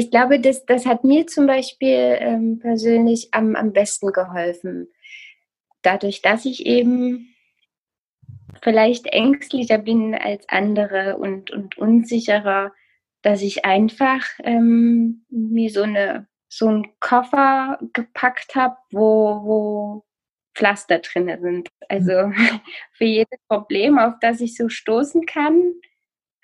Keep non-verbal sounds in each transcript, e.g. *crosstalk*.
ich glaube, das, das hat mir zum Beispiel ähm, persönlich am, am besten geholfen. Dadurch, dass ich eben vielleicht ängstlicher bin als andere und, und unsicherer, dass ich einfach ähm, mir so eine so einen Koffer gepackt habe, wo, wo Pflaster drin sind. Also *laughs* für jedes Problem, auf das ich so stoßen kann,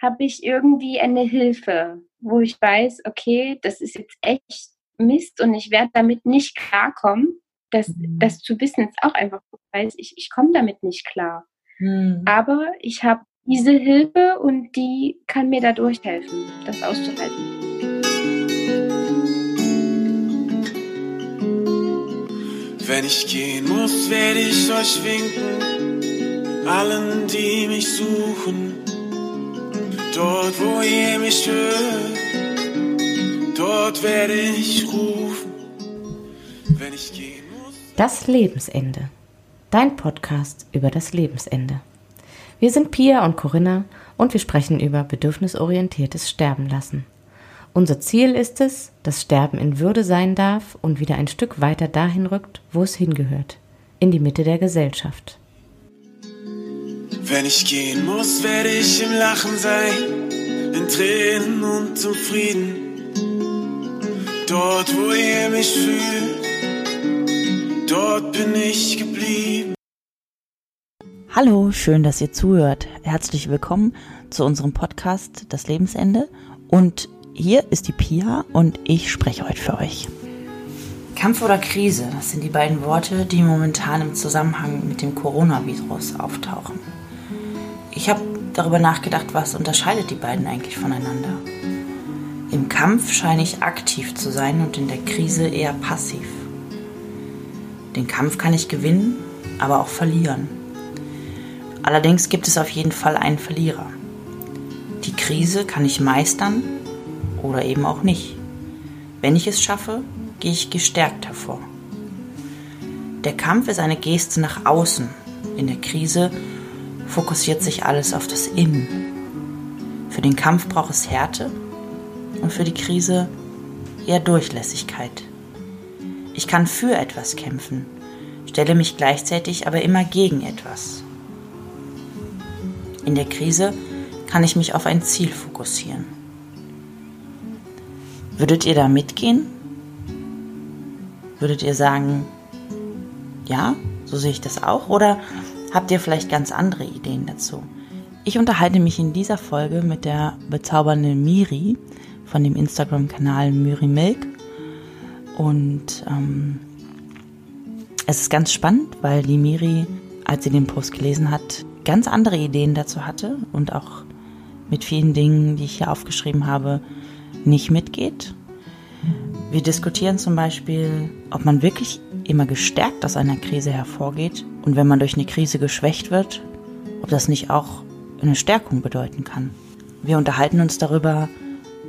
habe ich irgendwie eine Hilfe, wo ich weiß, okay, das ist jetzt echt Mist und ich werde damit nicht klarkommen. Das, mhm. das zu wissen ist auch einfach, weiß ich, ich komme damit nicht klar. Mhm. Aber ich habe diese Hilfe und die kann mir dadurch helfen, das auszuhalten. Wenn ich gehen muss, werde ich euch winken, allen, die mich suchen. Dort, wo ihr mich hört, dort werde ich rufen. Wenn ich gehen muss. Das Lebensende. Dein Podcast über das Lebensende. Wir sind Pia und Corinna und wir sprechen über bedürfnisorientiertes Sterben lassen. Unser Ziel ist es, dass Sterben in Würde sein darf und wieder ein Stück weiter dahin rückt, wo es hingehört, in die Mitte der Gesellschaft. Wenn ich gehen muss, werde ich im Lachen sein, in Tränen und zum Frieden. Dort, wo ihr mich fühlt, dort bin ich geblieben. Hallo, schön, dass ihr zuhört. Herzlich willkommen zu unserem Podcast Das Lebensende und hier ist die Pia und ich spreche heute für euch. Kampf oder Krise, das sind die beiden Worte, die momentan im Zusammenhang mit dem Coronavirus auftauchen. Ich habe darüber nachgedacht, was unterscheidet die beiden eigentlich voneinander. Im Kampf scheine ich aktiv zu sein und in der Krise eher passiv. Den Kampf kann ich gewinnen, aber auch verlieren. Allerdings gibt es auf jeden Fall einen Verlierer. Die Krise kann ich meistern oder eben auch nicht. Wenn ich es schaffe, gehe ich gestärkt hervor. Der Kampf ist eine Geste nach außen. In der Krise fokussiert sich alles auf das Innen. Für den Kampf braucht es Härte und für die Krise eher Durchlässigkeit. Ich kann für etwas kämpfen, stelle mich gleichzeitig aber immer gegen etwas. In der Krise kann ich mich auf ein Ziel fokussieren. Würdet ihr da mitgehen? Würdet ihr sagen, ja, so sehe ich das auch? Oder habt ihr vielleicht ganz andere Ideen dazu? Ich unterhalte mich in dieser Folge mit der bezaubernden Miri von dem Instagram-Kanal Miri Milk. Und ähm, es ist ganz spannend, weil die Miri, als sie den Post gelesen hat, ganz andere Ideen dazu hatte und auch mit vielen Dingen, die ich hier aufgeschrieben habe, nicht mitgeht. Wir diskutieren zum Beispiel, ob man wirklich immer gestärkt aus einer Krise hervorgeht und wenn man durch eine Krise geschwächt wird, ob das nicht auch eine Stärkung bedeuten kann. Wir unterhalten uns darüber,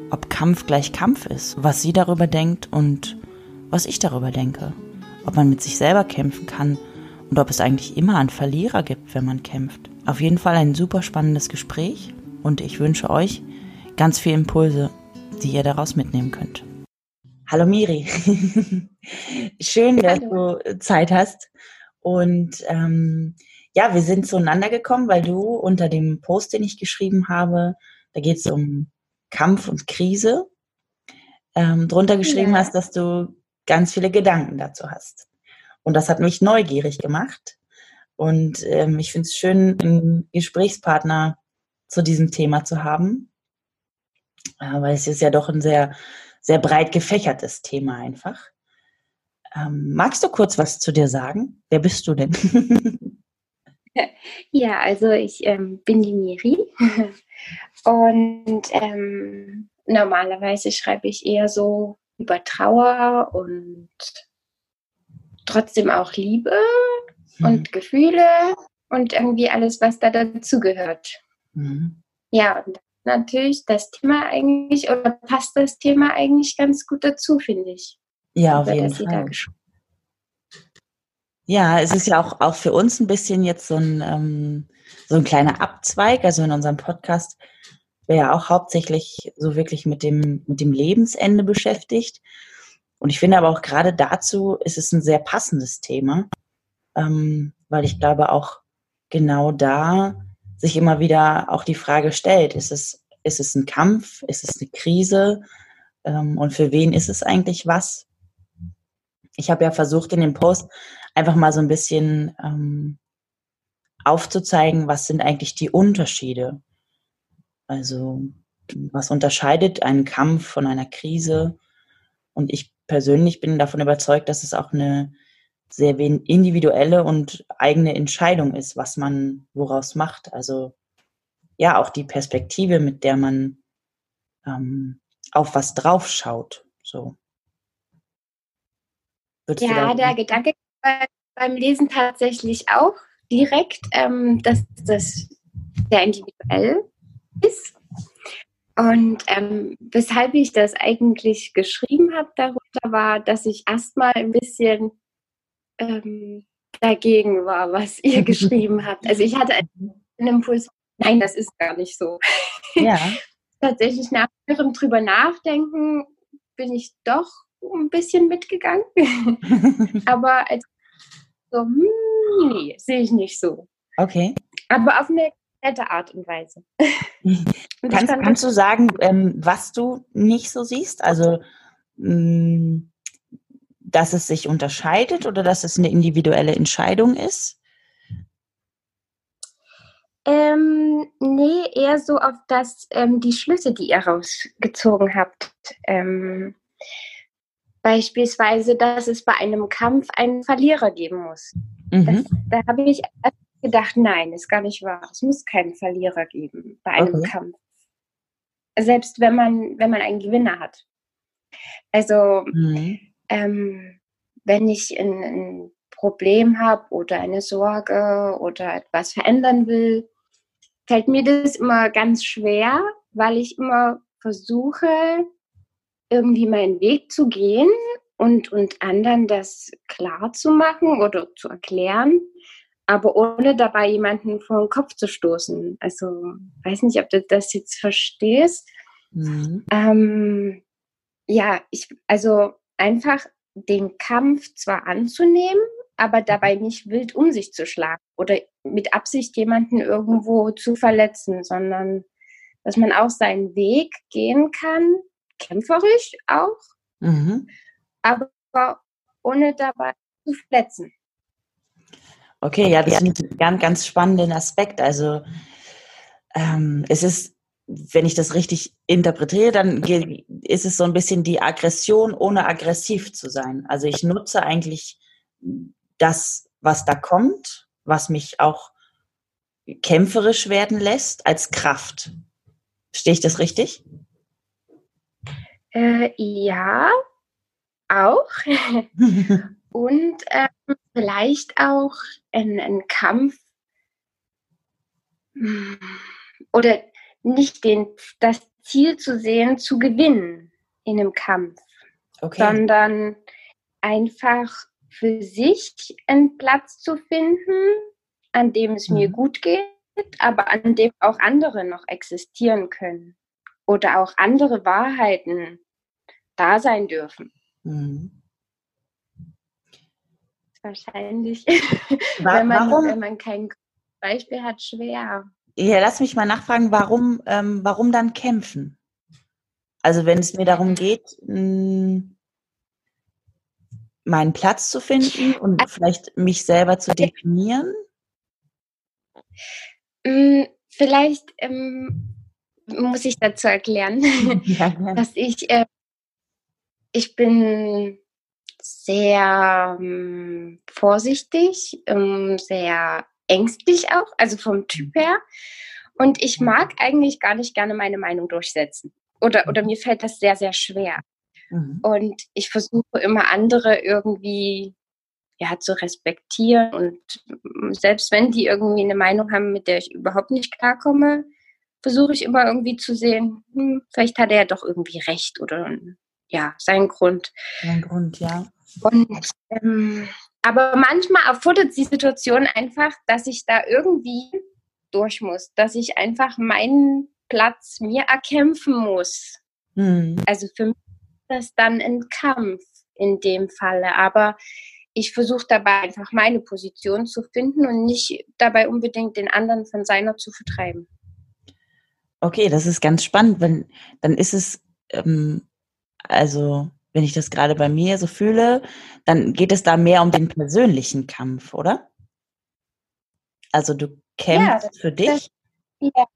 ob Kampf gleich Kampf ist, was sie darüber denkt und was ich darüber denke. Ob man mit sich selber kämpfen kann und ob es eigentlich immer einen Verlierer gibt, wenn man kämpft. Auf jeden Fall ein super spannendes Gespräch und ich wünsche euch ganz viele Impulse die ihr daraus mitnehmen könnt. Hallo Miri, *laughs* schön, dass Hallo. du Zeit hast. Und ähm, ja, wir sind zueinander gekommen, weil du unter dem Post, den ich geschrieben habe, da geht es um Kampf und Krise, ähm, drunter geschrieben ja. hast, dass du ganz viele Gedanken dazu hast. Und das hat mich neugierig gemacht. Und ähm, ich finde es schön, einen Gesprächspartner zu diesem Thema zu haben, äh, weil es ist ja doch ein sehr, sehr breit gefächertes Thema einfach. Ähm, magst du kurz was zu dir sagen? Wer bist du denn? *laughs* ja, also ich ähm, bin die Miri *laughs* und ähm, normalerweise schreibe ich eher so über Trauer und trotzdem auch Liebe mhm. und Gefühle und irgendwie alles, was da dazugehört. Mhm. Ja, und natürlich das Thema eigentlich oder passt das Thema eigentlich ganz gut dazu, finde ich. Ja, auf jeden Fall. Ja, es ist ja auch, auch für uns ein bisschen jetzt so ein, ähm, so ein kleiner Abzweig. Also in unserem Podcast wäre ja auch hauptsächlich so wirklich mit dem, mit dem Lebensende beschäftigt. Und ich finde aber auch gerade dazu ist es ein sehr passendes Thema, ähm, weil ich glaube auch genau da sich immer wieder auch die Frage stellt, ist es, ist es ein Kampf, ist es eine Krise ähm, und für wen ist es eigentlich was? Ich habe ja versucht in dem Post einfach mal so ein bisschen ähm, aufzuzeigen, was sind eigentlich die Unterschiede. Also was unterscheidet einen Kampf von einer Krise? Und ich persönlich bin davon überzeugt, dass es auch eine sehr individuelle und eigene Entscheidung ist, was man woraus macht. Also ja, auch die Perspektive, mit der man ähm, auf was draufschaut. So. Würdest ja, der Gedanke beim Lesen tatsächlich auch direkt, ähm, dass das sehr individuell ist. Und ähm, weshalb ich das eigentlich geschrieben habe darunter war, dass ich erstmal ein bisschen ähm, dagegen war, was ihr *laughs* geschrieben habt. Also ich hatte einen Impuls, nein, das ist gar nicht so. Ja. *laughs* Tatsächlich nach ihrem drüber nachdenken bin ich doch ein bisschen mitgegangen. *laughs* Aber als so, hm, nee, sehe ich nicht so. Okay. Aber auf eine nette Art und Weise. *laughs* kannst, kannst du sagen, ähm, was du nicht so siehst? Also, mh, mm, dass es sich unterscheidet oder dass es eine individuelle Entscheidung ist? Ähm, nee, eher so auf das, ähm, die Schlüsse, die ihr rausgezogen habt. Ähm, Beispielsweise, dass es bei einem Kampf einen Verlierer geben muss. Mhm. Das, da habe ich gedacht, nein, ist gar nicht wahr. Es muss keinen Verlierer geben bei einem okay. Kampf. Selbst wenn man, wenn man einen Gewinner hat. Also, mhm. ähm, wenn ich ein, ein Problem habe oder eine Sorge oder etwas verändern will, fällt mir das immer ganz schwer, weil ich immer versuche, irgendwie meinen Weg zu gehen und, und anderen das klar zu machen oder zu erklären, aber ohne dabei jemanden vor den Kopf zu stoßen. Also, weiß nicht, ob du das jetzt verstehst. Mhm. Ähm, ja, ich, also einfach den Kampf zwar anzunehmen, aber dabei nicht wild um sich zu schlagen oder mit Absicht jemanden irgendwo zu verletzen, sondern dass man auch seinen Weg gehen kann, kämpferisch auch, mhm. aber ohne dabei zu verletzen. Okay, ja, das ist ein ganz, ganz spannender Aspekt. Also ähm, es ist, wenn ich das richtig interpretiere, dann ist es so ein bisschen die Aggression, ohne aggressiv zu sein. Also ich nutze eigentlich das, was da kommt, was mich auch kämpferisch werden lässt, als Kraft. Verstehe ich das richtig? Äh, ja, auch. *laughs* Und ähm, vielleicht auch ein, Kampf hm, oder nicht den, das Ziel zu sehen, zu gewinnen in einem Kampf, okay. sondern einfach für sich einen Platz zu finden, an dem es mhm. mir gut geht, aber an dem auch andere noch existieren können oder auch andere Wahrheiten da sein dürfen. Mhm. Wahrscheinlich, *laughs* wenn, man, warum? wenn man kein Beispiel hat, schwer. Ja, lass mich mal nachfragen, warum, ähm, warum dann kämpfen? Also wenn es mir darum geht, hm, meinen Platz zu finden und also, vielleicht mich selber zu definieren? Hm, vielleicht ähm, muss ich dazu erklären, *laughs* ja, *laughs* dass ich äh, ich bin sehr ähm, vorsichtig, ähm, sehr ängstlich auch, also vom Typ her. Und ich mhm. mag eigentlich gar nicht gerne meine Meinung durchsetzen. Oder, oder mir fällt das sehr, sehr schwer. Mhm. Und ich versuche immer andere irgendwie ja, zu respektieren. Und selbst wenn die irgendwie eine Meinung haben, mit der ich überhaupt nicht klarkomme, versuche ich immer irgendwie zu sehen, hm, vielleicht hat er ja doch irgendwie recht oder ja, sein Grund. Sein Grund, ja. Und, ähm, aber manchmal erfordert die Situation einfach, dass ich da irgendwie durch muss, dass ich einfach meinen Platz mir erkämpfen muss. Mhm. Also für mich ist das dann ein Kampf in dem Falle. Aber ich versuche dabei einfach meine Position zu finden und nicht dabei unbedingt den anderen von seiner zu vertreiben. Okay, das ist ganz spannend. Wenn, dann ist es, ähm, also wenn ich das gerade bei mir so fühle, dann geht es da mehr um den persönlichen Kampf, oder? Also du kämpfst ja, für dich? Das, ja.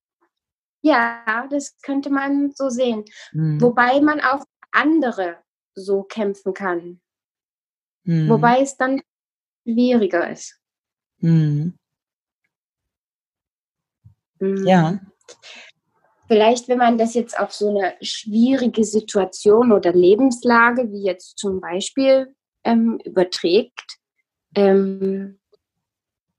ja. das könnte man so sehen. Hm. Wobei man auch andere so kämpfen kann. Hm. Wobei es dann schwieriger ist. Hm. hm. Ja. Vielleicht, wenn man das jetzt auf so eine schwierige Situation oder Lebenslage, wie jetzt zum Beispiel, ähm, überträgt, ähm,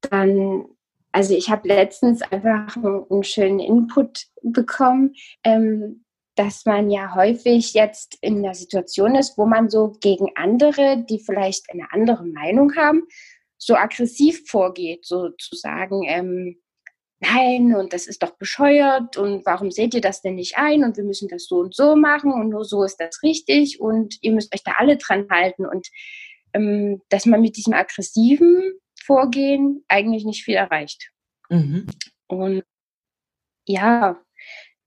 dann, also ich habe letztens einfach einen, schönen Input bekommen, ähm, dass man ja häufig jetzt in einer Situation ist, wo man so gegen andere, die vielleicht eine andere Meinung haben, so aggressiv vorgeht, so zu sagen, ähm, nein, und das ist doch bescheuert und warum seht ihr das denn nicht ein und wir müssen das so und so machen und nur so ist das richtig und ihr müsst euch da alle dran halten und ähm, dass man mit diesem aggressiven Vorgehen eigentlich nicht viel erreicht. Mhm. Und ja,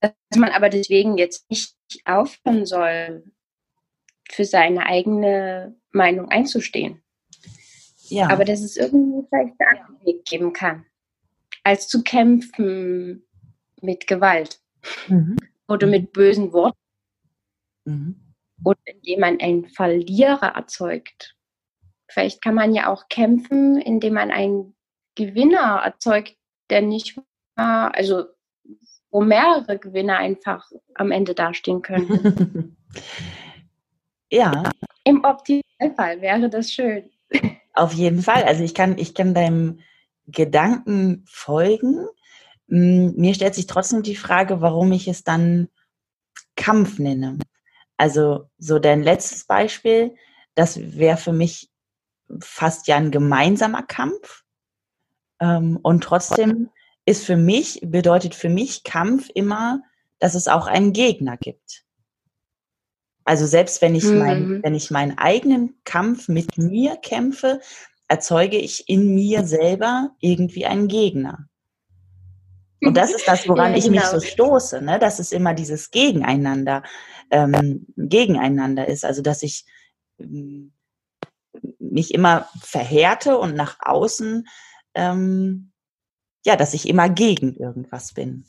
dass man aber deswegen jetzt nicht aufhören soll, für seine eigene Meinung einzustehen. Ja. Aber dass es irgendwie vielleicht einen Weg geben kann, als zu kämpfen mit Gewalt mhm. oder mit bösen Worten mhm. oder indem man einen Verlierer erzeugt. Vielleicht kann man ja auch kämpfen, indem man einen Gewinner erzeugt, der nicht mal, also wo mehrere Gewinner einfach am Ende dastehen können. *laughs* ja. Im Optimalfall wäre das schön. Auf jeden Fall. Also ich kann, ich kann deinem Gedanken folgen. Hm, mir stellt sich trotzdem die Frage, warum ich es dann Kampf nenne. Also so dein letztes Beispiel, das wäre für mich fast ja ein gemeinsamer Kampf. Ähm, und trotzdem ist für mich, bedeutet für mich Kampf immer, dass es auch einen Gegner gibt. Also selbst wenn ich mhm. mein, wenn ich meinen eigenen Kampf mit mir kämpfe, erzeuge ich in mir selber irgendwie einen Gegner. Und das ist das, woran *laughs* ja, ich mich genau. so stoße, ne? dass es immer dieses Gegeneinander, ähm, Gegeneinander ist. Also dass ich ähm, mich immer verhärte und nach außen ähm, ja, dass ich immer gegen irgendwas bin.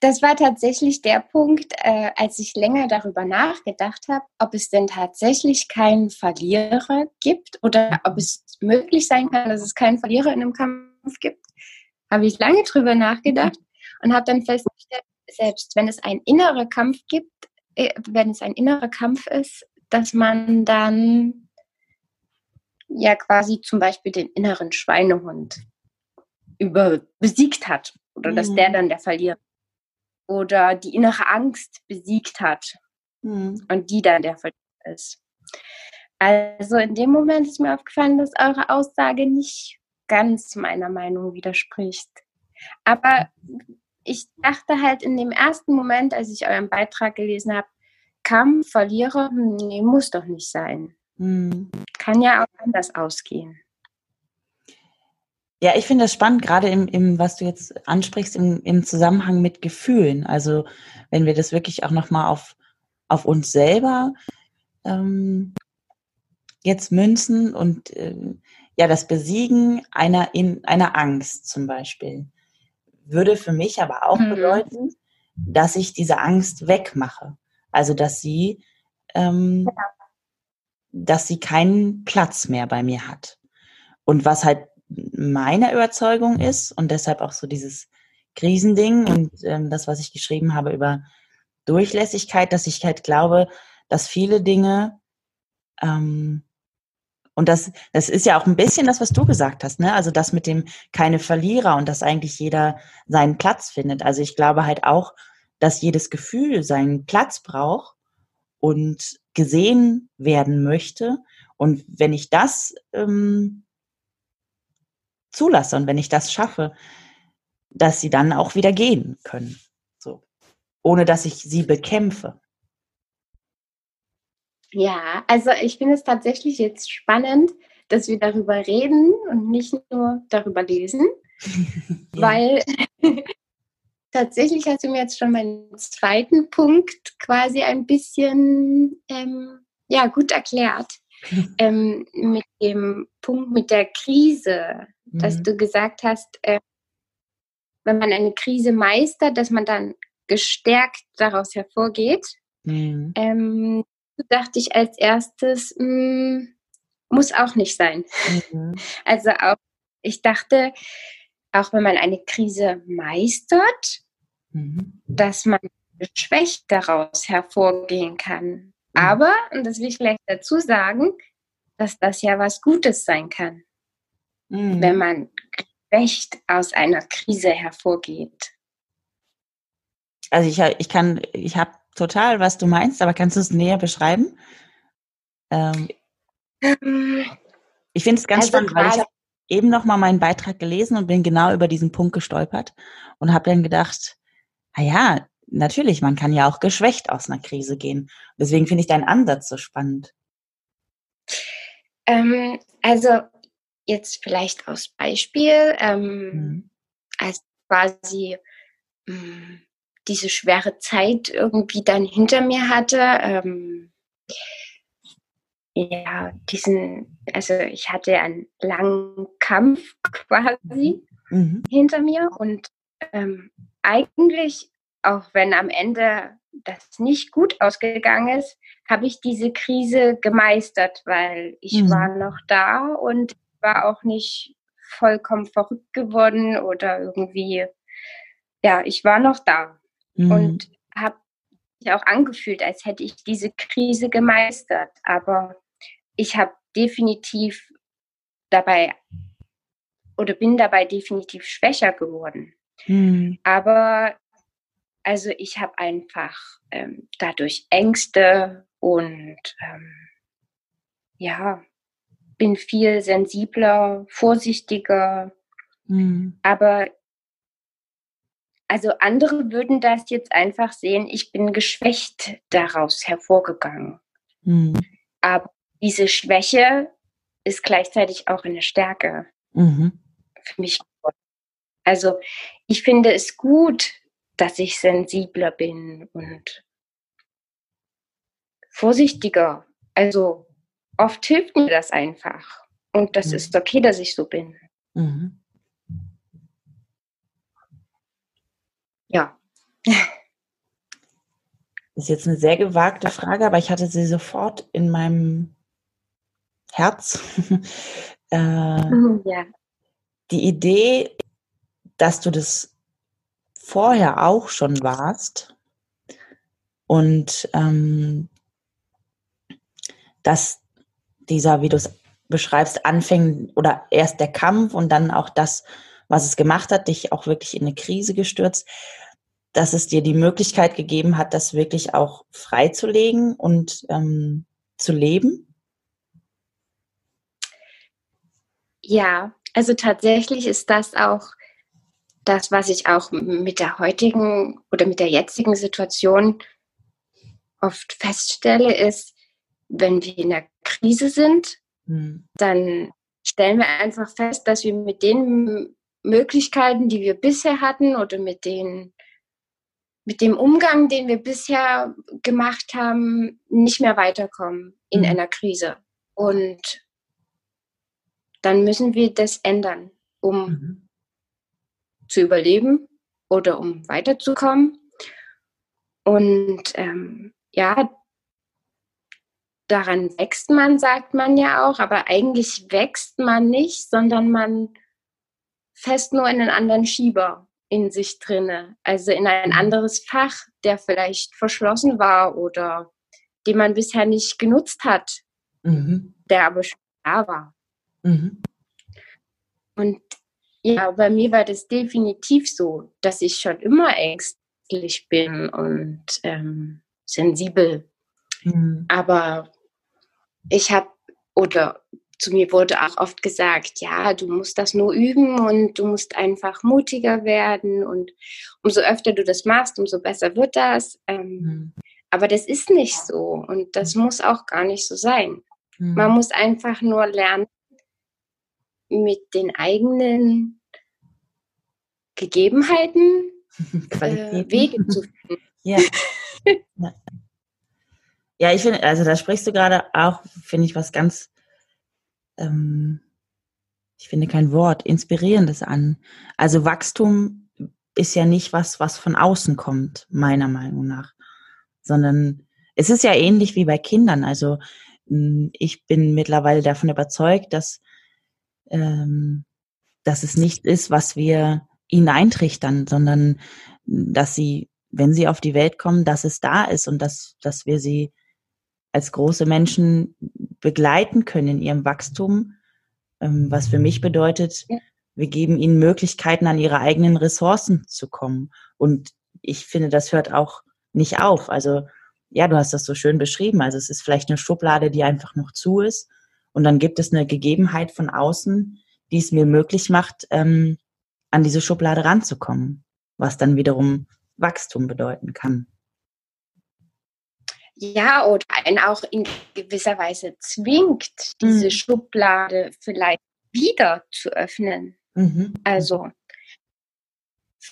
Das war tatsächlich der Punkt, äh, als ich länger darüber nachgedacht habe, ob es denn tatsächlich keinen Verlierer gibt oder ob es möglich sein kann, dass es keinen Verlierer in einem Kampf gibt. Habe ich lange drüber nachgedacht und habe dann festgestellt, selbst wenn es einen inneren Kampf gibt, äh, wenn es ein innerer Kampf ist, dass man dann ja quasi zum Beispiel den inneren Schweinehund über besiegt hat oder mhm. dass der mhm. dann der Verlierer oder die innere Angst besiegt hat mhm. und die dann der Verlierer ist. Also in dem Moment ist mir aufgefallen, dass eure Aussage nicht ganz meiner Meinung widerspricht. Aber ich dachte halt in dem ersten Moment, als ich euren Beitrag gelesen habe, Kampf, Verlierer, hm, nee, muss doch nicht sein. Mhm. Kann ja auch anders ausgehen. Ja, ich finde das spannend, gerade im, im, was du jetzt ansprichst, im, im Zusammenhang mit Gefühlen. Also wenn wir das wirklich auch nochmal auf, auf uns selber ähm, jetzt münzen und äh, ja, das Besiegen einer, in, einer Angst zum Beispiel, würde für mich aber auch mhm. bedeuten, dass ich diese Angst wegmache. Also dass sie, ähm, ja. dass sie keinen Platz mehr bei mir hat. Und was halt meine Überzeugung ist und deshalb auch so dieses Krisending und ähm, das, was ich geschrieben habe über Durchlässigkeit, dass ich halt glaube, dass viele Dinge ähm, und das, das ist ja auch ein bisschen das, was du gesagt hast, ne? Also das mit dem keine Verlierer und dass eigentlich jeder seinen Platz findet. Also ich glaube halt auch, dass jedes Gefühl seinen Platz braucht und gesehen werden möchte. Und wenn ich das ähm, zulasse und wenn ich das schaffe, dass sie dann auch wieder gehen können. So. Ohne dass ich sie bekämpfe. Ja, also ich finde es tatsächlich jetzt spannend, dass wir darüber reden und nicht nur darüber lesen, *laughs* ja. weil *laughs* tatsächlich hast du mir jetzt schon meinen zweiten Punkt quasi ein bisschen ähm, ja, gut erklärt. *laughs* ähm, mit dem Punkt mit der Krise, mhm. dass du gesagt hast, äh, wenn man eine Krise meistert, dass man dann gestärkt daraus hervorgeht. Mhm. Ähm, dachte ich als erstes, mh, hm, muss auch nicht sein. Mhm. *laughs* Also auch, ich dachte, auch wenn man eine Krise meistert, mhm. dass man geschwächt daraus hervorgehen kann. Mhm. Aber, und das will ich gleich dazu sagen, dass das ja was Gutes sein kann, mhm. wenn man geschwächt aus einer Krise hervorgeht. Also ich, ich kann, ich habe total, was du meinst, aber kannst du es näher beschreiben? Ähm, ich finde es ganz also spannend, weil ich habe eben noch mal meinen Beitrag gelesen und bin genau über diesen Punkt gestolpert und habe dann gedacht, na ja, natürlich, man kann ja auch geschwächt aus einer Krise gehen. Deswegen finde ich deinen Ansatz so spannend. Ähm, also jetzt vielleicht aus Beispiel, ähm, mhm. als quasi mh, hm, diese schwere Zeit irgendwie dann hinter mir hatte. Ähm, ja, diesen, also ich hatte einen langen Kampf quasi mhm. hinter mir und ähm, eigentlich, auch wenn am Ende das nicht gut ausgegangen ist, habe ich diese Krise gemeistert, weil ich mhm. war noch da und war auch nicht vollkommen verrückt geworden oder irgendwie, ja, ich war noch da mhm. und habe mich auch angefühlt, als hätte ich diese Krise gemeistert. Aber ich habe definitiv dabei oder bin dabei definitiv schwächer geworden. Mhm. Aber also ich habe einfach ähm, dadurch Ängste und ähm, ja, bin viel sensibler, vorsichtiger. Mhm. Aber also andere würden das jetzt einfach sehen, ich bin geschwächt daraus hervorgegangen. Mhm. Aber diese Schwäche ist gleichzeitig auch eine Stärke mhm. für mich. Also ich finde es gut, dass ich sensibler bin und vorsichtiger. Also oft hilft mir das einfach. Und das mhm. ist okay, dass ich so bin. Mhm. Ja. Das *laughs* ist jetzt eine sehr gewagte Frage, aber ich hatte sie sofort in meinem Herz. *laughs* äh, mhm, ja. Die Idee, dass du das vorher auch schon warst und ähm, dass dieser, wie du es beschreibst, anfängt oder erst der Kampf und dann auch das, was es gemacht hat, dich auch wirklich in eine Krise gestürzt, dass es dir die Möglichkeit gegeben hat, das wirklich auch freizulegen und ähm, zu leben? Ja, also tatsächlich ist das auch das, was ich auch mit der heutigen oder mit der jetzigen Situation oft feststelle, ist, wenn wir in der Krise sind, mhm. dann stellen wir einfach fest, dass wir mit den Möglichkeiten, die wir bisher hatten oder mit den mit dem Umgang, den wir bisher gemacht haben, nicht mehr weiterkommen in mhm. einer Krise. Und dann müssen wir das ändern, um mhm. zu überleben oder um weiterzukommen. Und ähm, ja, daran wächst man, sagt man ja auch, aber eigentlich wächst man nicht, sondern man fest nur in einen anderen Schieber in sich drinne, also in ein mhm. anderes Fach, der vielleicht verschlossen war oder den man bisher nicht genutzt hat, mhm. der aber schon da war. Mhm. Und ja, bei mir war das definitiv so, dass ich schon immer ängstlich bin und ähm, sensibel. Mhm. Aber ich habe oder zu mir wurde auch oft gesagt, ja, du musst das nur üben und du musst einfach mutiger werden und umso öfter du das machst, umso besser wird das. Ähm, mhm. Aber das ist nicht so und das mhm. muss auch gar nicht so sein. Mhm. Man muss einfach nur lernen, mit den eigenen Gegebenheiten *laughs* äh, Wege zu *laughs* finden. Ja. Ja, ich finde, also da sprichst du gerade auch, finde ich, was ganz ähm, ich finde kein Wort, inspirierendes an. Also Wachstum ist ja nicht was, was von außen kommt, meiner Meinung nach, sondern es ist ja ähnlich wie bei Kindern. Also hm, ich bin mittlerweile davon überzeugt, dass, ähm, dass es nicht ist, was wir ihnen eintrichtern, sondern dass sie, wenn sie auf die Welt kommen, dass es da ist und dass, dass wir sie als große Menschen begleiten können in ihrem Wachstum, ähm, was für mich bedeutet, wir geben ihnen Möglichkeiten, an ihre eigenen Ressourcen zu kommen. Und ich finde, das hört auch nicht auf. Also ja, du hast das so schön beschrieben. Also es ist vielleicht eine Schublade, die einfach noch zu ist. Und dann gibt es eine Gegebenheit von außen, die es mir möglich macht, ähm, an diese Schublade ranzukommen, was dann wiederum Wachstum bedeuten kann ja, oder einen auch in gewisser Weise zwingt, diese mhm. Schublade vielleicht wieder zu öffnen. Mhm. Also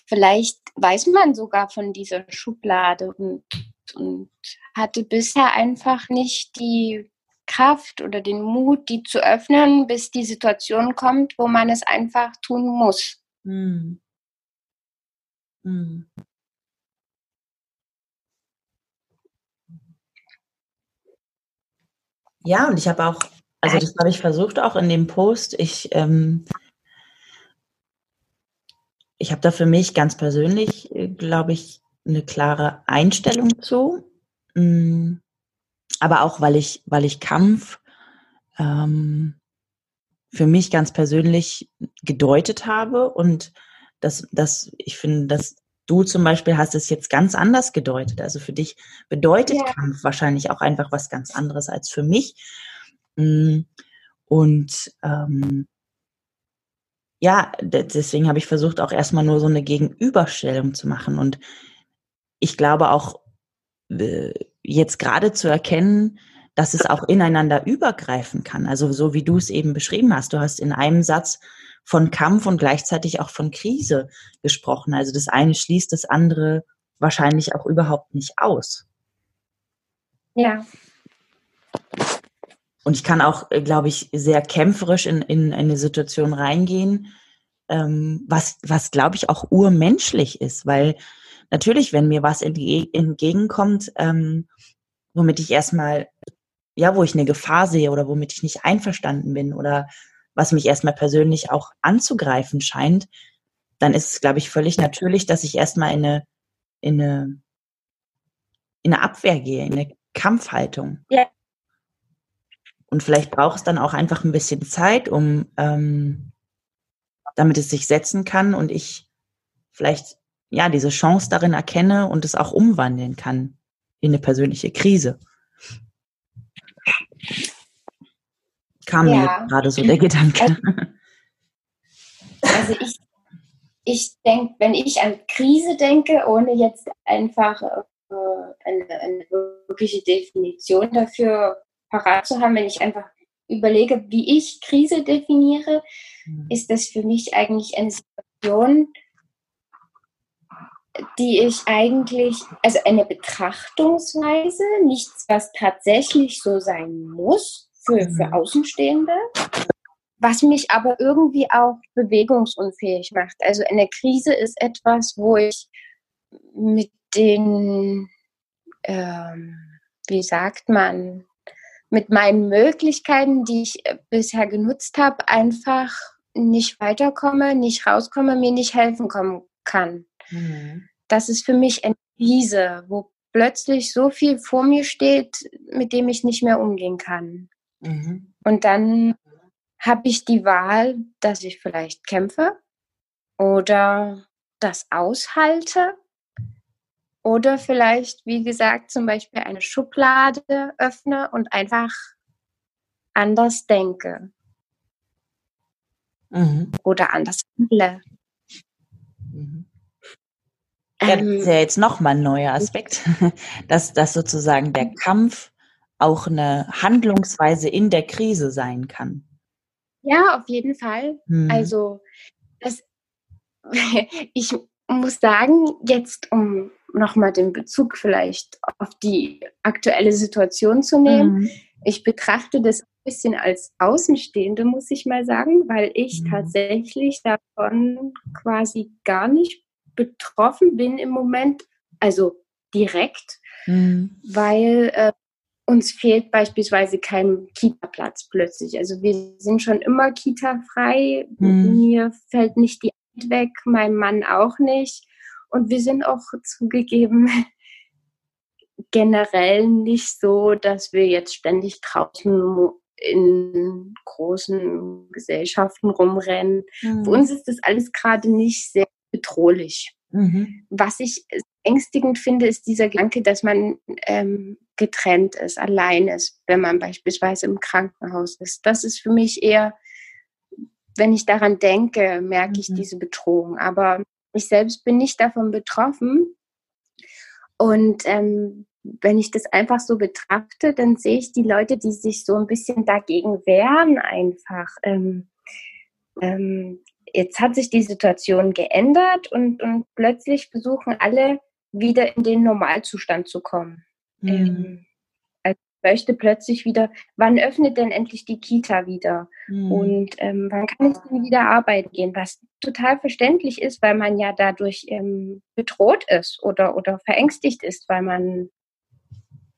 vielleicht weiß man sogar von dieser Schublade und, und hatte bisher einfach nicht die Kraft oder den Mut, die zu öffnen, bis die Situation kommt, wo man es einfach tun muss. Mhm. Mhm. Ja, und ich habe auch, also das habe ich versucht auch in dem Post. Ich, ähm, ich habe da für mich ganz persönlich, äh, glaube ich, eine klare Einstellung zu. Mm, aber auch, weil ich, weil ich Kampf ähm, für mich ganz persönlich gedeutet habe und das, das, ich finde, dass Du zum Beispiel hast es jetzt ganz anders gedeutet. Also für dich bedeutet ja. Kampf wahrscheinlich auch einfach was ganz anderes als für mich. Mm, und ähm, ja, deswegen habe ich versucht, auch erstmal nur so eine Gegenüberstellung zu machen. Und ich glaube auch äh, jetzt gerade zu erkennen, dass es auch ineinander übergreifen kann. Also so wie du es eben beschrieben hast. Du hast in einem Satz von Kampf und gleichzeitig auch von Krise gesprochen. Also das eine schließt das andere wahrscheinlich auch überhaupt nicht aus. Ja. Und ich kann auch, äh, glaube ich, sehr kämpferisch in, in eine Situation reingehen, ähm, was, was glaube ich, auch urmenschlich ist, weil natürlich, wenn mir was entge entgegenkommt, ähm, womit ich erstmal, ja, wo ich eine Gefahr sehe oder womit ich nicht einverstanden bin oder was mich erstmal persönlich auch anzugreifen scheint, dann ist es, glaube ich, völlig natürlich, dass ich erstmal in eine, in eine, in eine Abwehr gehe, in eine Kampfhaltung. Ja. Und vielleicht braucht es dann auch einfach ein bisschen Zeit, um ähm, damit es sich setzen kann und ich vielleicht ja diese Chance darin erkenne und es auch umwandeln kann in eine persönliche Krise kam ja. mir gerade so der Gedanke. Also, *laughs* also ich, ich denke, wenn ich an Krise denke, ohne jetzt einfach äh, eine, eine wirkliche Definition dafür parat zu haben, wenn ich einfach überlege, wie ich Krise definiere, mhm. ist das für mich eigentlich eine Situation, die ich eigentlich, also eine Betrachtungsweise, nichts, was tatsächlich so sein muss, für, für mhm. Außenstehende, was mich aber irgendwie auch bewegungsunfähig macht. Also eine Krise ist etwas, wo ich mit den, ähm, wie sagt man, mit meinen Möglichkeiten, die ich bisher genutzt habe, einfach nicht weiterkomme, nicht rauskomme, mir nicht helfen kommen kann. Mhm. Das ist für mich eine Krise, wo plötzlich so viel vor mir steht, mit dem ich nicht mehr umgehen kann. Mhm. Und dann habe ich die Wahl, dass ich vielleicht kämpfe oder das aushalte oder vielleicht, wie gesagt, zum Beispiel eine Schublade öffne und einfach anders denke. mhm. oder anders handle. Mhm. Ja, das ist ähm, ja jetzt nochmal ein neuer Aspekt, *laughs* dass, dass sozusagen der Kampf auch eine Handlungsweise in der Krise sein kann. Ja, auf jeden Fall. Mhm. Also das, *laughs* ich muss sagen, jetzt um nochmal den Bezug vielleicht auf die aktuelle Situation zu nehmen, mhm. ich betrachte das ein bisschen als Außenstehende, muss ich mal sagen, weil ich mhm. tatsächlich davon quasi gar nicht betroffen bin im Moment, also direkt, mhm. weil äh, uns fehlt beispielsweise kein Kita-Platz plötzlich. Also wir sind schon immer Kita-frei. Mhm. Mir fällt nicht die Hand weg, meinem Mann auch nicht. Und wir sind auch zugegeben *laughs* generell nicht so, dass wir jetzt ständig draußen in großen Gesellschaften rumrennen. Mhm. Für uns ist das alles gerade nicht sehr bedrohlich. Mhm. Was ich ängstigend finde, ist dieser Gedanke, dass man ähm, getrennt ist, allein ist, wenn man beispielsweise im Krankenhaus ist. Das ist für mich eher, wenn ich daran denke, merke mhm. ich diese Bedrohung. Aber ich selbst bin nicht davon betroffen. Und ähm, wenn ich das einfach so betrachte, dann sehe ich die Leute, die sich so ein bisschen dagegen wehren, einfach. Ähm, ähm, jetzt hat sich die Situation geändert und, und plötzlich versuchen alle wieder in den Normalzustand zu kommen. Mhm. Ähm, also möchte plötzlich wieder, wann öffnet denn endlich die Kita wieder? Mhm. Und ähm, wann kann ich denn wieder arbeiten gehen? Was total verständlich ist, weil man ja dadurch ähm, bedroht ist oder, oder verängstigt ist, weil man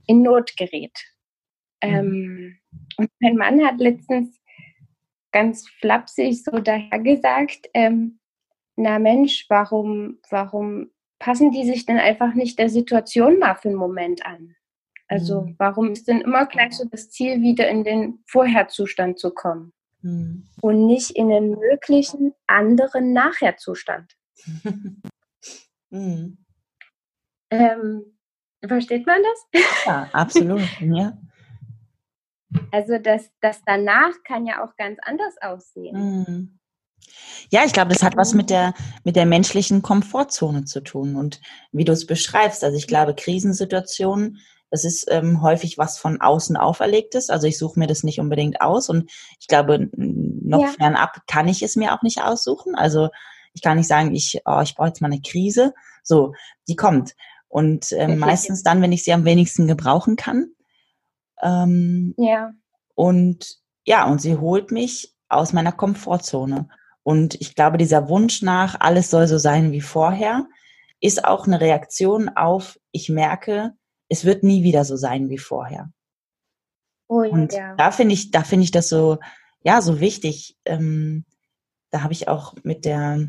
in Not gerät. Mhm. Ähm, und mein Mann hat letztens ganz flapsig so daher gesagt, ähm, na Mensch, warum, warum passen die sich denn einfach nicht der Situation mal für einen Moment an? Also mhm. warum ist denn immer gleich so das Ziel, wieder in den Vorherzustand zu kommen mhm. und nicht in den möglichen anderen Nachherzustand? *laughs* mhm. ähm, versteht man das? Ja, absolut. ja. *laughs* Also das, das danach kann ja auch ganz anders aussehen. Ja, ich glaube, das hat was mit der, mit der menschlichen Komfortzone zu tun. Und wie du es beschreibst, also ich glaube, Krisensituationen, das ist ähm, häufig was von außen auferlegtes. Also ich suche mir das nicht unbedingt aus. Und ich glaube, noch ja. fernab kann ich es mir auch nicht aussuchen. Also ich kann nicht sagen, ich, oh, ich brauche jetzt mal eine Krise. So, die kommt. Und ähm, meistens dann, wenn ich sie am wenigsten gebrauchen kann. Ähm, ja. Und ja, und sie holt mich aus meiner Komfortzone. Und ich glaube, dieser Wunsch nach, alles soll so sein wie vorher, ist auch eine Reaktion auf, ich merke, es wird nie wieder so sein wie vorher. Oh, und ja. da finde ich, da finde ich das so, ja, so wichtig. Ähm, da habe ich auch mit der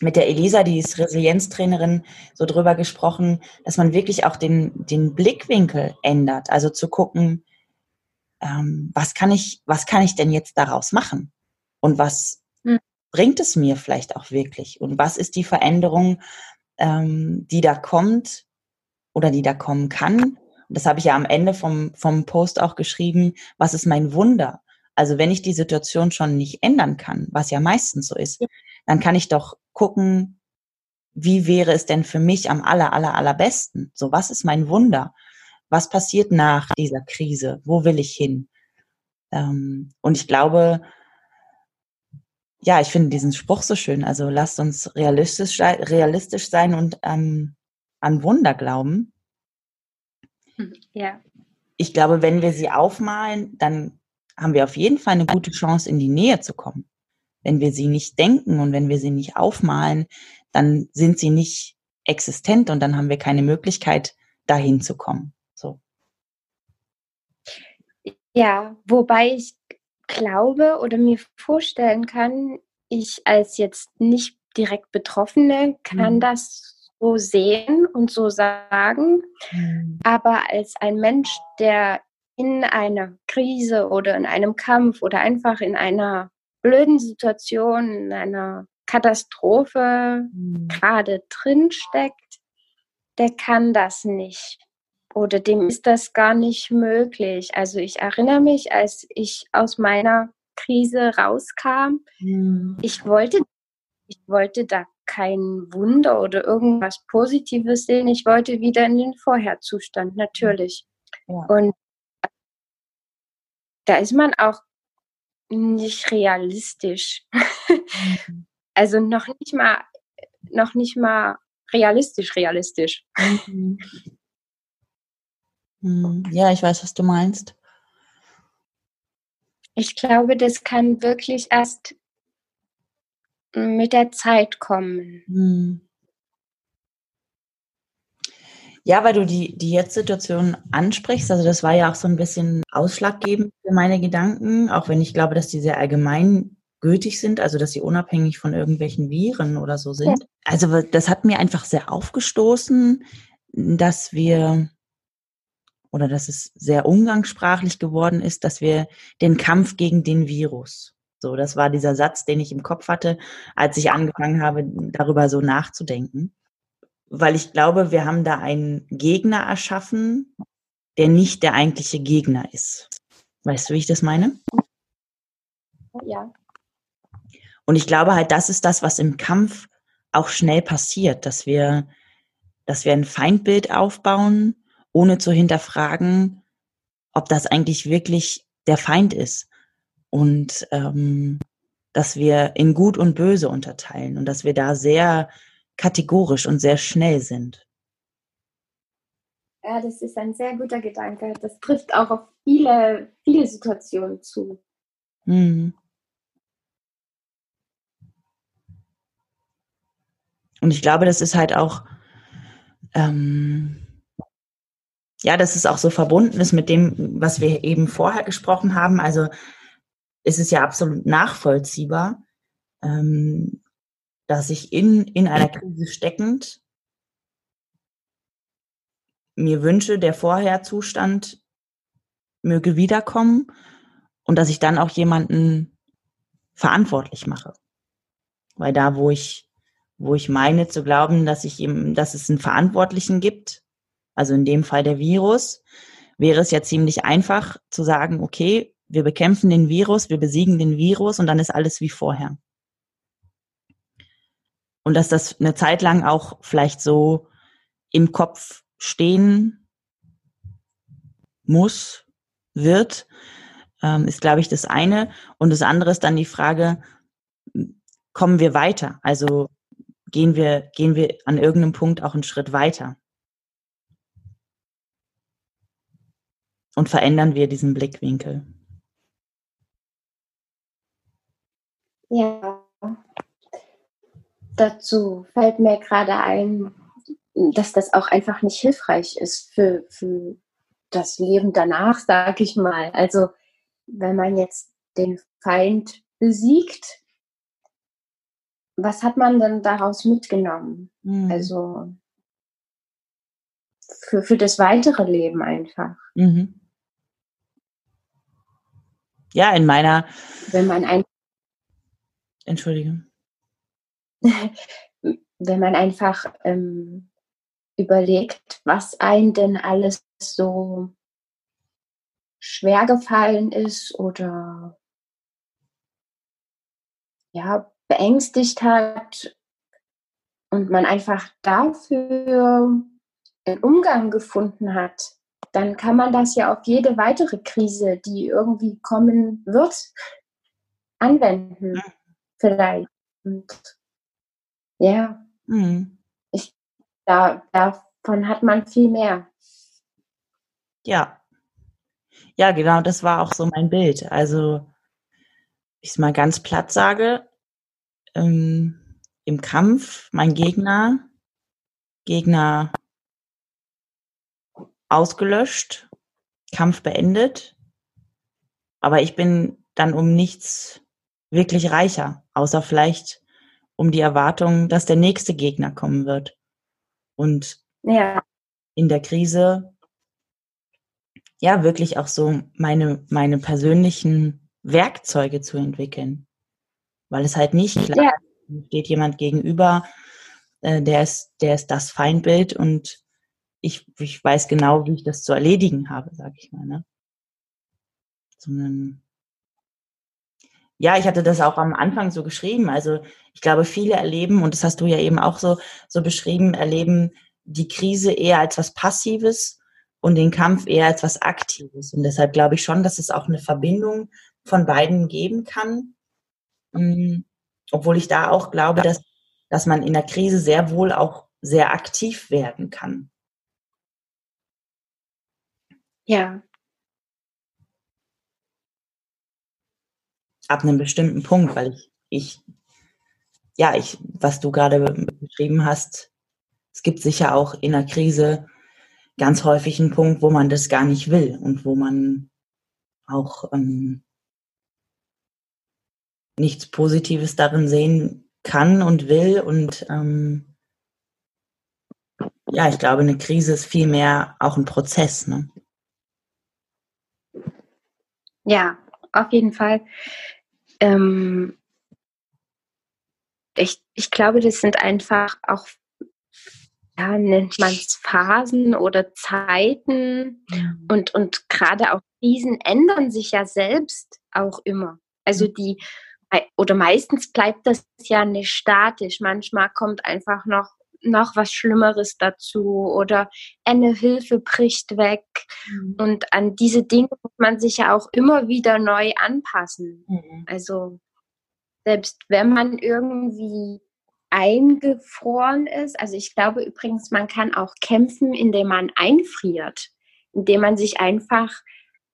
mit der Elisa, die ist Resilienztrainerin, so drüber gesprochen, dass man wirklich auch den, den Blickwinkel ändert. Also zu gucken, ähm, was kann ich, was kann ich denn jetzt daraus machen? Und was. Bringt es mir vielleicht auch wirklich? Und was ist die Veränderung, ähm, die da kommt oder die da kommen kann? Und das habe ich ja am Ende vom, vom Post auch geschrieben. Was ist mein Wunder? Also wenn ich die Situation schon nicht ändern kann, was ja meistens so ist, dann kann ich doch gucken, wie wäre es denn für mich am aller, aller, allerbesten? So, was ist mein Wunder? Was passiert nach dieser Krise? Wo will ich hin? Ähm, und ich glaube, ja, ich finde diesen Spruch so schön. Also lasst uns realistisch, realistisch sein und ähm, an Wunder glauben. Hm, ja. Ich glaube, wenn wir sie aufmalen, dann haben wir auf jeden Fall eine gute Chance, in die Nähe zu kommen. Wenn wir sie nicht denken und wenn wir sie nicht aufmalen, dann sind sie nicht existent und dann haben wir keine Möglichkeit, dahin zu kommen. So. Ja, wobei ich glaube oder mir vorstellen kann, ich als jetzt nicht direkt Betroffene kann mhm. das so sehen und so sagen, mhm. aber als ein Mensch, der in einer Krise oder in einem Kampf oder einfach in einer blöden Situation, in einer Katastrophe mhm. gerade drin steckt, der kann das nicht. Oder dem ist das gar nicht möglich. Also ich erinnere mich, als ich aus meiner Krise rauskam. Mhm. Ich wollte, ich wollte da kein Wunder oder irgendwas Positives sehen. Ich wollte wieder in den Vorherzustand, natürlich. Ja. Und da ist man auch nicht realistisch. Mhm. *laughs* also noch nicht mal, noch nicht mal realistisch, realistisch. Mhm. Mhm. Ja, ich weiß, was du meinst. Ich glaube, das kann wirklich erst mit der Zeit kommen. Mhm. Ja, weil du die, die Jetzt-Situation ansprichst, also das war ja auch so ein bisschen ausschlaggebend für meine Gedanken, auch wenn ich glaube, dass die sehr allgemein gültig sind, also dass sie unabhängig von irgendwelchen Viren oder so sind. Ja. Also das hat mir einfach sehr aufgestoßen, dass wir oder dass es sehr umgangssprachlich geworden ist, dass wir den Kampf gegen den Virus. So, das war dieser Satz, den ich im Kopf hatte, als ich angefangen habe, darüber so nachzudenken weil ich glaube, wir haben da einen Gegner erschaffen, der nicht der eigentliche Gegner ist. Weißt du, wie ich das meine? Ja. Und ich glaube halt, das ist das, was im Kampf auch schnell passiert, dass wir, dass wir ein Feindbild aufbauen, ohne zu hinterfragen, ob das eigentlich wirklich der Feind ist. Und ähm, dass wir in Gut und Böse unterteilen und dass wir da sehr kategorisch und sehr schnell sind. Ja, das ist ein sehr guter Gedanke. Das trifft auch auf viele, viele Situationen zu. Mhm. Und ich glaube, das ist halt auch, ähm, ja, dass es auch so verbunden ist mit dem, was wir eben vorher gesprochen haben. Also ist es ja absolut nachvollziehbar, ähm, dass ich in, in einer Krise steckend mir wünsche, der Vorherzustand möge wiederkommen und dass ich dann auch jemanden verantwortlich mache. Weil da, wo ich, wo ich meine zu glauben, dass ich eben, dass es einen Verantwortlichen gibt, also in dem Fall der Virus, wäre es ja ziemlich einfach zu sagen, okay, wir bekämpfen den Virus, wir besiegen den Virus und dann ist alles wie vorher. Und dass das eine Zeit lang auch vielleicht so im Kopf stehen muss, wird, ähm, ist, glaube ich, das eine. Und das andere ist dann die Frage, kommen wir weiter? Also gehen wir, gehen wir an irgendeinem Punkt auch einen Schritt weiter? Und verändern wir diesen Blickwinkel? Ja, dazu fällt mir gerade ein, dass das auch einfach nicht hilfreich ist für, für das Leben danach, sage ich mal. Also wenn man jetzt den Feind besiegt, was hat man denn daraus mitgenommen? Mhm. Also für, für das weitere Leben einfach. Mhm. Ja, in meiner. Wenn man ein. Entschuldige. *laughs* wenn man einfach ähm, überlegt, was einem denn alles so schwer gefallen ist oder ja, beängstigt hat und man einfach dafür einen Umgang gefunden hat, dann kann man das ja auf jede weitere Krise, die irgendwie kommen wird, anwenden. Vielleicht. Und ja. Mhm. Ich, da, davon hat man viel mehr. Ja. Ja, genau, das war auch so mein Bild. Also, ich es mal ganz platt sage, ähm, im Kampf, mein Gegner, Gegner ausgelöscht, Kampf beendet, aber ich bin dann um nichts wirklich reicher, außer vielleicht um die Erwartung, dass der nächste Gegner kommen wird. Und ja. in der Krise ja wirklich auch so meine, meine persönlichen Werkzeuge zu entwickeln. Weil es halt nicht klar ja. steht jemand gegenüber, äh, der ist, der ist das Feindbild und ich, ich weiß genau, wie ich das zu erledigen habe, sag ich mal. Ne? Sondern ja, ich hatte das auch am Anfang so geschrieben. Also ich glaube, viele erleben, und das hast du ja eben auch so, so beschrieben, erleben die Krise eher als was Passives und den Kampf eher als was Aktives. Und deshalb glaube ich schon, dass es auch eine Verbindung von beiden geben kann. Ähm, obwohl ich da auch glaube, dass, dass man in der Krise sehr wohl auch sehr aktiv werden kann. Ja. Ab einem bestimmten Punkt, weil ich, ich, ja, ich, was du gerade beschrieben hast, es gibt sicher auch in der Krise ganz häufig einen Punkt, wo man das gar nicht will und wo man auch ähm, nichts Positives darin sehen kann und will. Und ähm, ja, ich glaube, eine Krise ist vielmehr auch ein Prozess. Ne? Ja, auf jeden Fall. Ähm, ich, ich glaube, das sind einfach auch ja, nennt man es Phasen oder Zeiten. Mhm. Und, und gerade auch Krisen ändern sich ja selbst auch immer. Also die, oder meistens bleibt das ja nicht statisch. Manchmal kommt einfach noch, noch was Schlimmeres dazu oder eine Hilfe bricht weg. Mhm. Und an diese Dinge muss man sich ja auch immer wieder neu anpassen. Mhm. Also selbst wenn man irgendwie eingefroren ist. Also ich glaube übrigens, man kann auch kämpfen, indem man einfriert, indem man sich einfach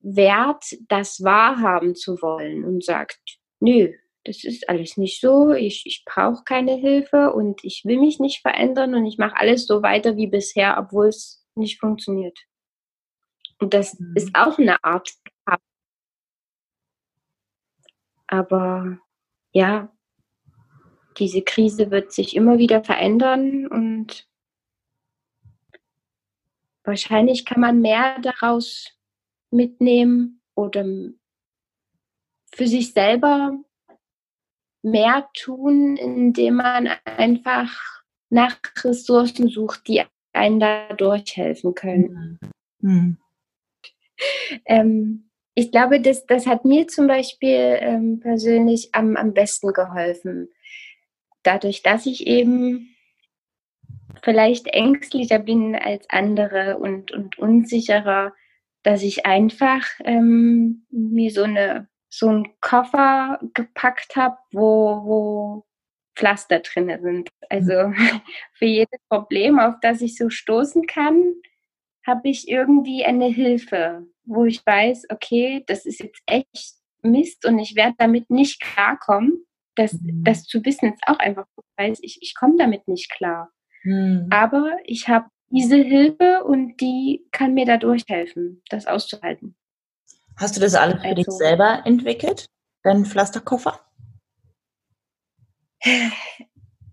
wehrt, das wahrhaben zu wollen und sagt, nö, das ist alles nicht so, ich, ich brauche keine Hilfe und ich will mich nicht verändern und ich mache alles so weiter wie bisher, obwohl es nicht funktioniert. Und das mhm. ist auch eine Art. Aber ja, diese Krise wird sich immer wieder verändern und wahrscheinlich kann man mehr daraus mitnehmen oder für sich selber mehr tun, indem man einfach nach Ressourcen sucht, die einen dadurch helfen können. Mhm. Ähm, ich glaube, das, das hat mir zum Beispiel ähm, persönlich am, am besten geholfen dadurch, dass ich eben vielleicht ängstlicher bin als andere und, und unsicherer, dass ich einfach ähm, mir so eine so einen Koffer gepackt habe, wo, wo Pflaster drin sind. Also *laughs* für jedes Problem, auf das ich so stoßen kann, habe ich irgendwie eine Hilfe, wo ich weiß, okay, das ist jetzt echt Mist und ich werde damit nicht klarkommen das, mhm. das zu wissen ist auch einfach, weiß ich, ich komme damit nicht klar. Mhm. Aber ich habe diese Hilfe und die kann mir dadurch helfen, das auszuhalten. Hast du das alles für also, dich selber entwickelt, deinen Pflasterkoffer? *sighs*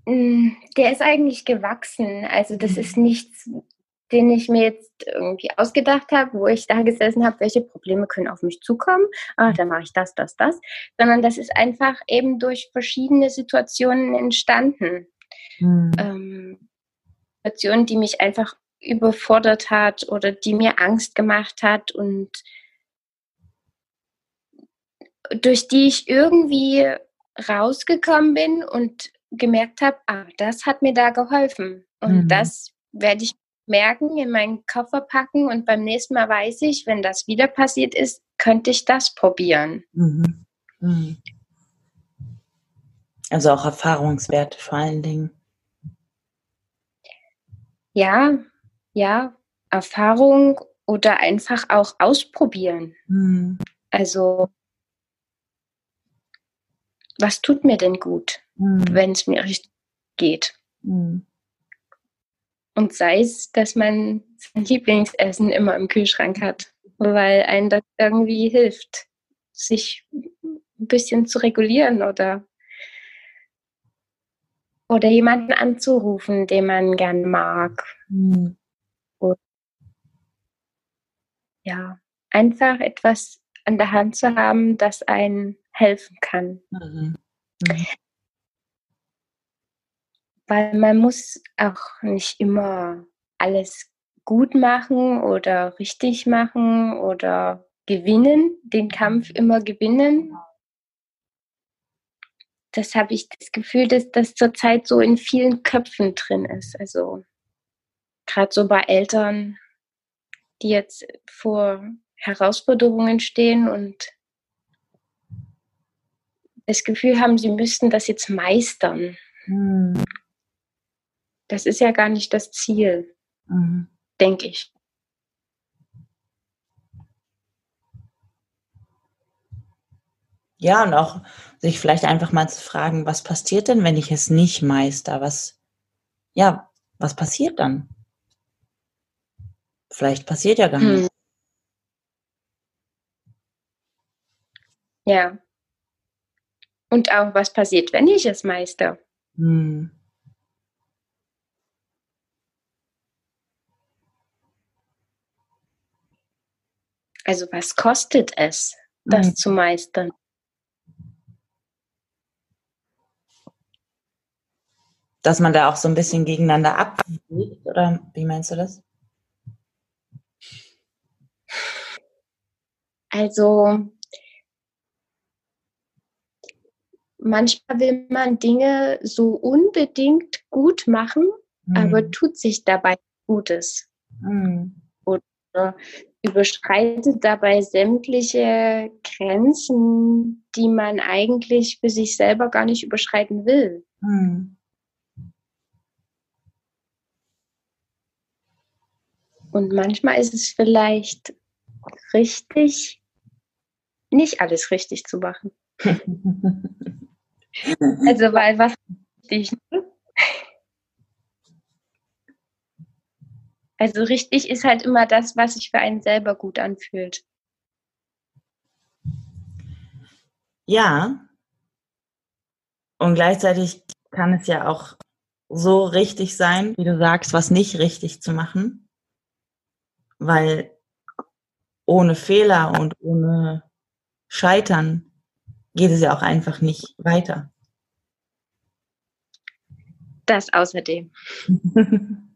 Mm, der ist eigentlich gewachsen. Also das mhm. ist nichts, den ich mir jetzt irgendwie ausgedacht habe, wo ich da gesessen habe, welche Probleme können auf mich zukommen, ah, dann mache ich das, das, das, sondern das ist einfach eben durch verschiedene Situationen entstanden. Mhm. Ähm, Situationen, die mich einfach überfordert hat oder die mir Angst gemacht hat und durch die ich irgendwie rausgekommen bin und gemerkt habe, ah, das hat mir da geholfen. Und mhm. das werde ich merken, in meinen Koffer packen und beim nächsten Mal weiß ich, wenn das wieder passiert ist, könnte ich das probieren. Mhm. Mhm. Also auch Erfahrungswerte vor allen Dingen. Ja, ja, Erfahrung oder einfach auch ausprobieren. Mhm. Also, was tut mir denn gut, mhm. wenn es mir richtig geht? Mhm. Und sei es, dass man sein Lieblingsessen immer im Kühlschrank hat, weil einem das irgendwie hilft, sich ein bisschen zu regulieren oder, oder jemanden anzurufen, den man gern mag. Mhm. Und, ja, einfach etwas an der Hand zu haben, das einen helfen kann. Mhm. Mhm weil man muss auch nicht immer alles gut machen oder richtig machen oder gewinnen, den Kampf immer gewinnen. das habe ich das Gefühl, dass das zurzeit so in vielen Köpfen drin ist. Also gerade so bei Eltern, die jetzt vor Herausforderungen stehen und das Gefühl haben, sie müssten das jetzt meistern. Mhm. Das ist ja gar nicht das Ziel, mhm. denke ich. Ja, und auch sich vielleicht einfach mal zu fragen, was passiert denn, wenn ich es nicht meister? Was, ja, was passiert dann? Vielleicht passiert ja gar hm. nichts. Ja. Und auch, was passiert, wenn ich es meister? Hm. Also was kostet es, das hm. zu meistern? dass man da auch so ein bisschen gegeneinander abwägt, oder wie meinst du das? Also manchmal will man Dinge so unbedingt gut machen, mhm. aber tut sich dabei Gutes. Mhm. Oder überschreitet dabei sämtliche Grenzen, die man eigentlich für sich selber gar nicht überschreiten will. Mhm. Und manchmal ist es vielleicht richtig, nicht alles richtig zu machen. *laughs* also, weil was richtig, ne? Also richtig ist halt immer das, was sich für einen selber gut anfühlt. Ja. Und gleichzeitig kann es ja auch so richtig sein, wie du sagst, was nicht richtig zu machen weil ohne Fehler und ohne Scheitern geht es ja auch einfach nicht weiter. Das außerdem. *laughs*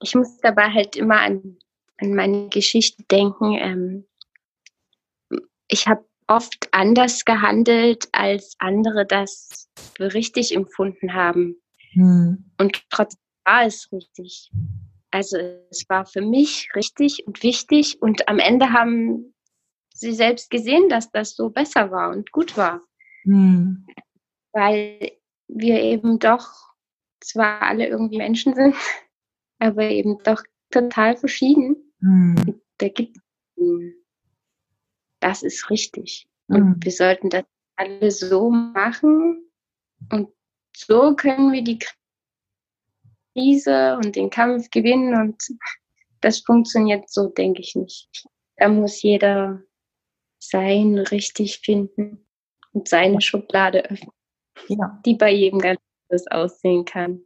ich muss dabei halt immer an, an meine Geschichte denken. Ähm, ich habe oft anders gehandelt, als andere das für richtig empfunden haben. Hm. Und trotzdem war es richtig. Also es war für mich richtig und wichtig und am Ende haben sie selbst gesehen, dass das so besser war und gut war. Hm. Weil wir eben doch zwar alle irgendwie Menschen sind, *laughs* aber eben doch total verschieden. Hm. Da gibt das ist richtig. Und hm. wir sollten das alle so machen und so können wir die Krise und den Kampf gewinnen und das funktioniert so, denke ich nicht. Da muss jeder sein richtig finden und seine Schublade öffnen, ja. die bei jedem ganz anders aussehen kann.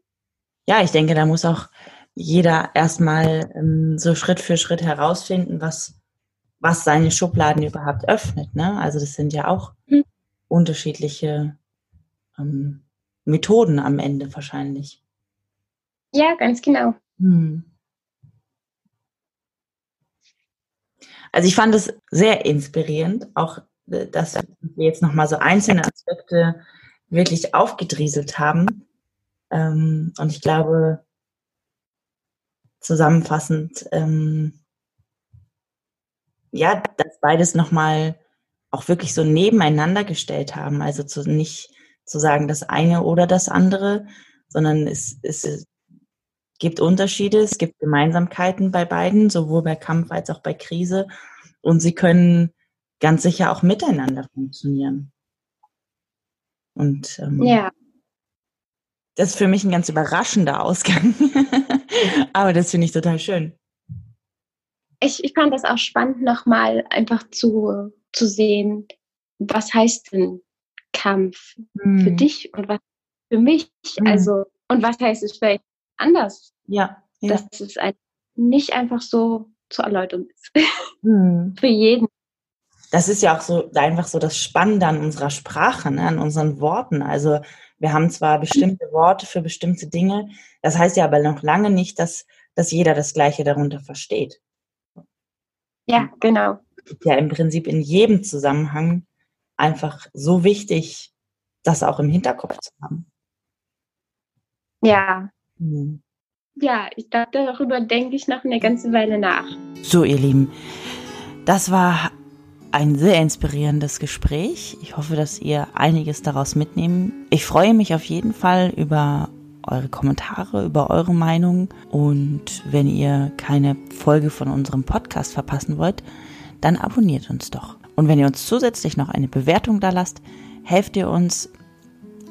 Ja, ich denke, da muss auch jeder erstmal ähm, so Schritt für Schritt herausfinden, was, was seine Schubladen überhaupt öffnet. Ne? Also das sind ja auch hm. unterschiedliche ähm, Methoden am Ende wahrscheinlich. Ja, ganz genau. Hm. Also ich fand es sehr inspirierend, auch äh, dass wir jetzt nochmal so einzelne Aspekte wirklich aufgedrieselt haben. Ähm, und ich glaube, zusammenfassend, ähm, ja, dass beides nochmal auch wirklich so nebeneinander gestellt haben. Also zu, nicht zu sagen das eine oder das andere, sondern es, es gibt Unterschiede, es gibt Gemeinsamkeiten bei beiden, sowohl bei Kampf als auch bei Krise. Und sie können ganz sicher auch miteinander funktionieren. Und ähm, ja. das ist für mich ein ganz überraschender Ausgang. *laughs* Aber das finde ich total schön. Ich, ich fand das auch spannend, nochmal einfach zu, zu sehen, was heißt denn Kampf hm. für dich und was für mich? Hm. Also, und was heißt es vielleicht anders. Ja. ja. Dass es ein, nicht einfach so zur Erläuterung ist. *laughs* Hm. Für jeden. Das ist ja auch so einfach so das Spannende an unserer Sprache, ne, an unseren Worten. Also wir haben zwar bestimmte Worte für bestimmte Dinge, das heißt ja aber noch lange nicht, dass, dass jeder das Gleiche darunter versteht. Ja, genau. ja im Prinzip in jedem Zusammenhang einfach so wichtig, das auch im Hinterkopf zu haben. Ja. Mhm. Ja, ich glaube, darüber denke ich noch eine ganze Weile nach. So, ihr Lieben, das war ein sehr inspirierendes Gespräch. Ich hoffe, dass ihr einiges daraus mitnehmen. Ich freue mich auf jeden Fall über eure Kommentare, über eure Meinung. Und wenn ihr keine Folge von unserem Podcast verpassen wollt, dann abonniert uns doch. Und wenn ihr uns zusätzlich noch eine Bewertung da lasst, helft ihr uns,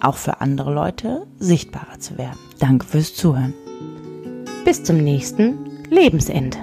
auch für andere Leute sichtbarer zu werden. Danke fürs Zuhören. Bis zum nächsten Lebensende.